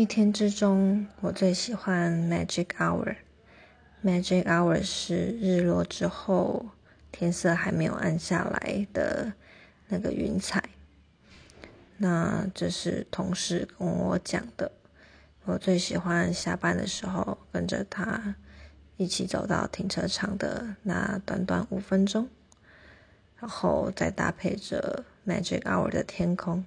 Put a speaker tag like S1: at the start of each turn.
S1: 一天之中我最喜欢 magic hour magic hour 是日落之后天色还没有暗下来的那个云彩。那这是同事跟我讲的。我最喜欢下班的时候跟着他一起走到停车场的那短短五分钟然后再搭配着 magic hour 的天空。